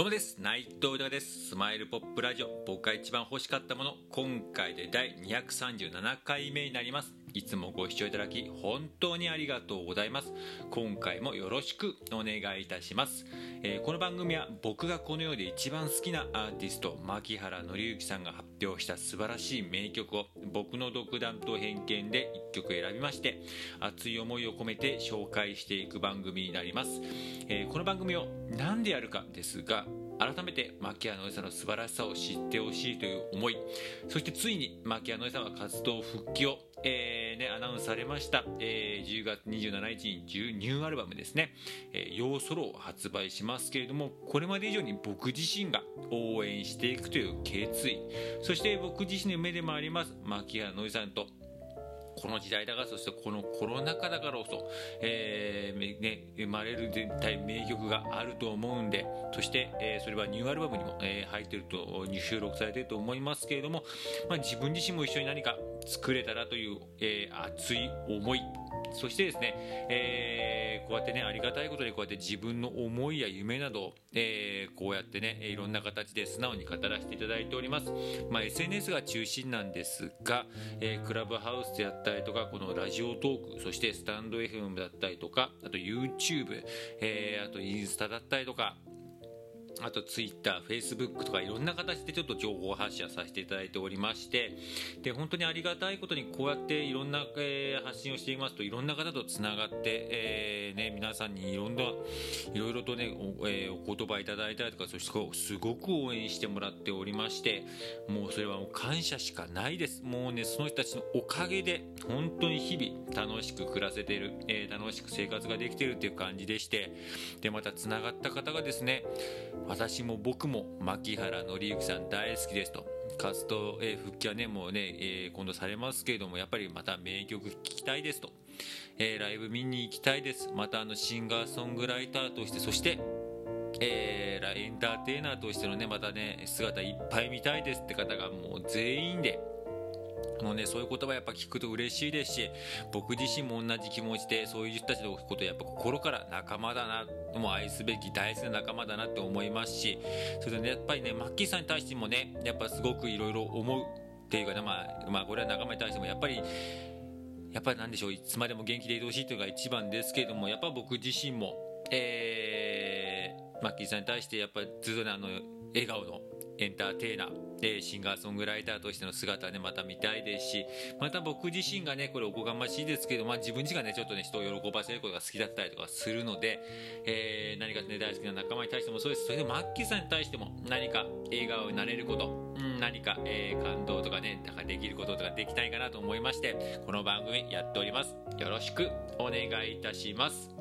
どうもです。内藤豊です。スマイルポップラジオ。僕が一番欲しかったもの。今回で第237回目になります。いつもご視聴いただき本当にありがとうございます。今回もよろしくお願いいたします、えー、この番組は僕がこの世で一番好きなアーティスト牧原紀之さんが発表した素晴らしい名曲を僕の独断と偏見で1曲選びまして熱い思いを込めて紹介していく番組になります、えー、この番組を何でやるかですが改めて牧原の良さの素晴らしさを知ってほしいという思いそしてついに牧原の良さは活動復帰を、えーね、アナウンスされました、えー、10月27日にニューアルバムですね「えー、ヨーソロ」を発売しますけれどもこれまで以上に僕自身が応援していくという決意。そして僕自身の夢でもあります牧原のりさんとこの時代だからそしてこのコロナ禍だからこそ、えーね、生まれる絶対名曲があると思うんでそして、えー、それはニューアルバムにも、えー、入ってると収録されてると思いますけれども、まあ、自分自身も一緒に何か作れたらという、えー、熱い思いそしてですね、えー、こうやってね、ありがたいことにこうやって自分の思いや夢など、えー、こうやってね、いろんな形で素直に語らせていただいております。まあ、SNS が中心なんですが、えー、クラブハウスであったりとか、このラジオトーク、そしてスタンド FM だったりとか、あと YouTube、えー、あとインスタだったりとか、あとツイッター、フェイスブックとかいろんな形でちょっと情報発信させていただいておりましてで本当にありがたいことにこうやっていろんな、えー、発信をしていますといろんな方とつながって、えー、ね、皆さんにいろんないろいろとねお,、えー、お言葉いただいたりとかそしてすごく応援してもらっておりましてもうそれはもう感謝しかないです。もうねその人たちのおかげで本当に日々楽しく暮らせている、え楽しく生活ができているっていう感じでしてでまたつながった方がですね私も僕も牧原紀之さん大好きですと。活動、え、復帰はねもうね、えー、今度されますけれどもやっぱりまた名曲聴きたいですと、えー、ライブ見に行きたいです。またあのシンガーソングライターとしてそしてえー、エンターテイナーとしてのねまたね姿いっぱい見たいですって方がもう全員でもうね、そういう言葉やっぱ聞くと嬉しいですし、僕自身も同じ気持ちで、そういう人たちのことやっぱ心から仲間だな、もう愛すべき大好きな仲間だなって思いますし、それでね、やっぱりね、マッキーさんに対してもね、やっぱすごくいろいろ思うっていうかね、まあ、まあ、これは仲間に対してもやっぱり、やっぱりなんでしょう、いつまでも元気でいてほしいというのが一番ですけれども、やっぱ僕自身も、えー、マッキーさんに対してやっぱりずっとね、あの、笑顔のエンターテイナー、えシンガーソングライターとしての姿ね、また見たいですし、また僕自身がね、これおこがましいですけど、まあ自分自身がね、ちょっとね、人を喜ばせることが好きだったりとかするので、えー、何かね、大好きな仲間に対してもそうです。それでマッキーさんに対しても何か笑顔になれること、うん、何か、えー、感動とかね、なんかできることとかできたいかなと思いまして、この番組やっております。よろしくお願いいたします。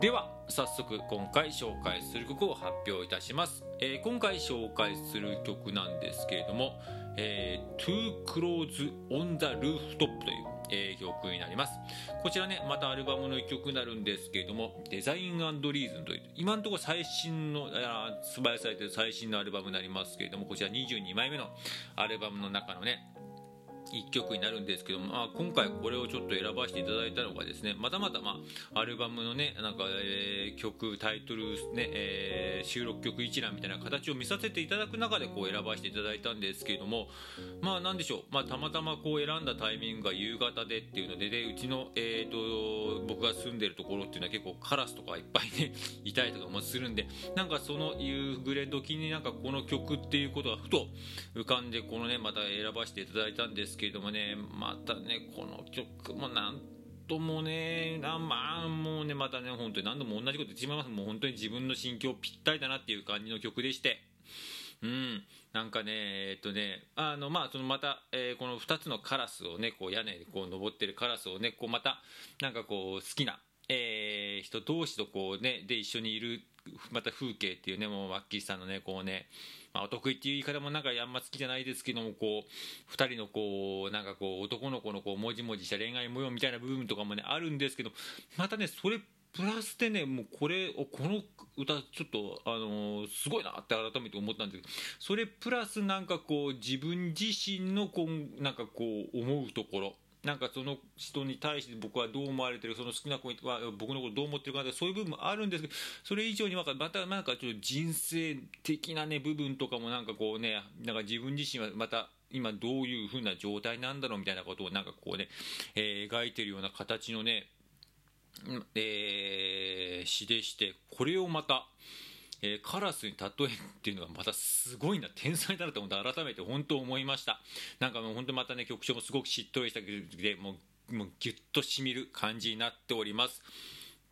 では早速今回紹介する曲を発表いたします、えー、今回紹介する曲なんですけれども「えー、Too Close on the Rooftop」というえー、曲になります。こちらねまたアルバムの1曲になるんですけれども「デザインリーズン」という今のところ最新の発売されている最新のアルバムになりますけれどもこちら22枚目のアルバムの中のね1曲になるんですけども、まあ、今回これをちょっと選ばせていただいたのがですねまたまた、まあ、アルバムのねなんか、えー、曲タイトルね、えー、収録曲一覧みたいな形を見させていただく中でこう選ばせていただいたんですけれどもまあなんでしょう、まあ、たまたまこう選んだタイミングが夕方でっていうのででうちの、えーと、僕が住んでるところっていうのは結構カラスとかいっぱいね いたりとかもするんでなんかその夕暮れ時になんかこの曲っていうことがふと浮かんでこのねまた選ばせていただいたんですですけれどもね、またね、この曲もなんともね、あまあ、もうね、またね、本当に何度も同じこと言ってしまいます。もう本当に自分の心境ぴったりだなっていう感じの曲でして。うん、なんかね、えっとね、あの、まあ、そのまた、えー、この2つのカラスをね、こう屋根でこう登ってるカラスをね、こうまた、なんかこう好きな、えー、人同士とこうね、で一緒にいる、また風景っていうね、もうマッキーさんのね、こうね、まあ、お得意っていう言い方もなんかあんま好きじゃないですけどもこう2人のこうなんかこう男の子のこうもじもじした恋愛模様みたいな部分とかもねあるんですけどまたねそれプラスでねもうこれこの歌ちょっとあのー、すごいなって改めて思ったんですけどそれプラスなんかこう自分自身のこうなんかこう思うところ。なんかその人に対して僕はどう思われてるその好きな子は僕のことどう思ってるかそういう部分もあるんですけどそれ以上にまたなんかちょっと人生的なね部分とかもなんかこうねなんか自分自身はまた今どういう風な状態なんだろうみたいなことをなんかこうね、えー、描いてるような形のね、えー、詩でしてこれをまたえー、カラスに例えっていうのがまたすごいな天才だなと思って改めて本当思いました。なんかもう本当またね曲調もすごくしっとりした曲でもうもうギュッとしみる感じになっております。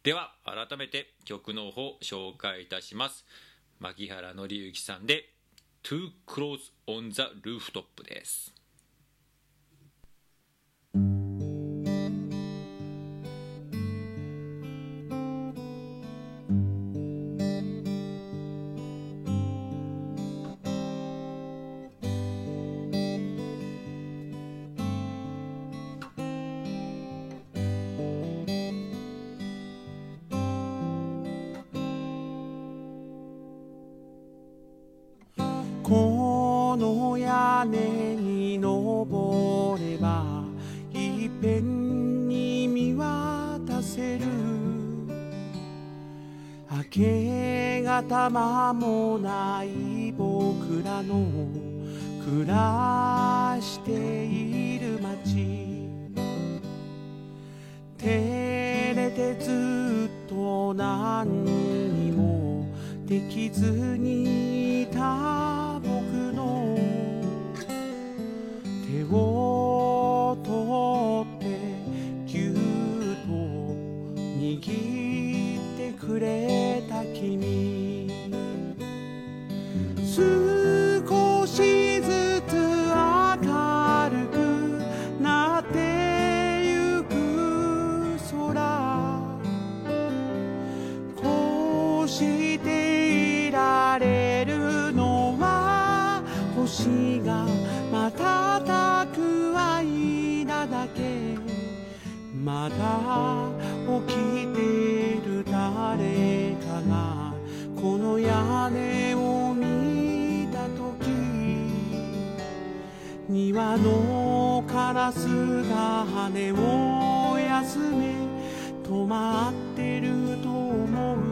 では改めて曲の方紹介いたします。牧原紀之さんで Too Close on the Rooftop です。根に登ればいっぺんに見渡せる。明け方間もない僕らの暮らしている街。照れてずっと何にもできずにいた。を取ってぎゅっと握ってくれた君。のカラスが羽を休め止まってると思う。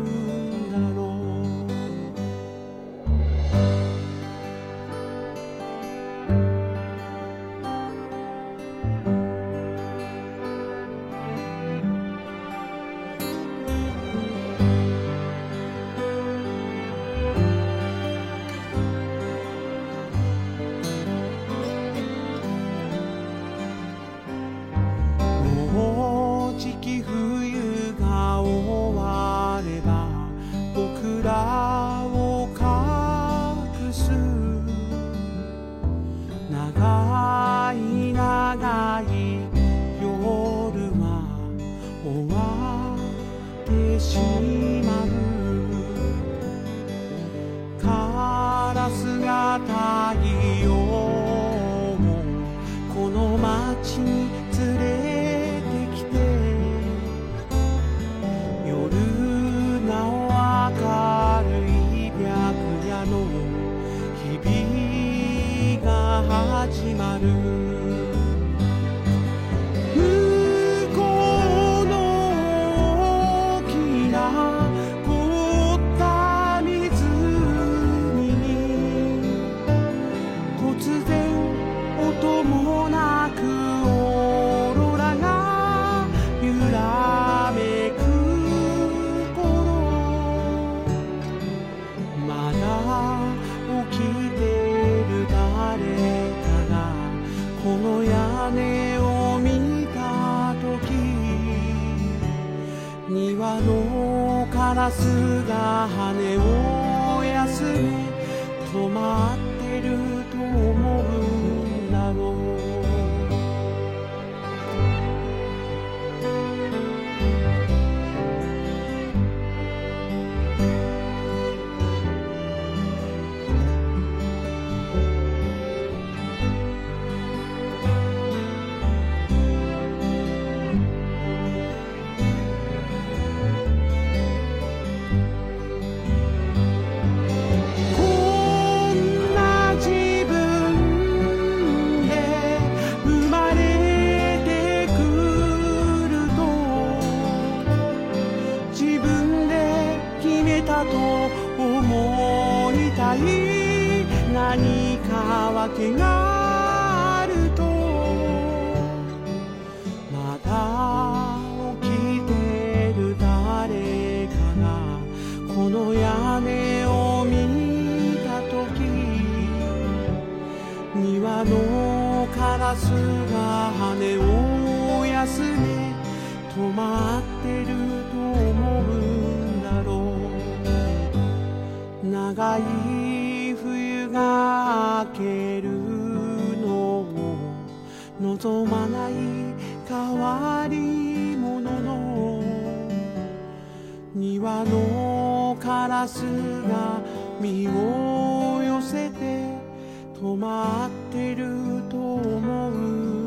姿よこの街にスが跳ね何か訳があるとまだ起きてる誰かがこの屋根を見た時庭のカラスが羽を休め止まってると思うんだろう。長いがけるのを望まない変わり者の庭のカラスが身を寄せて止まってると思う。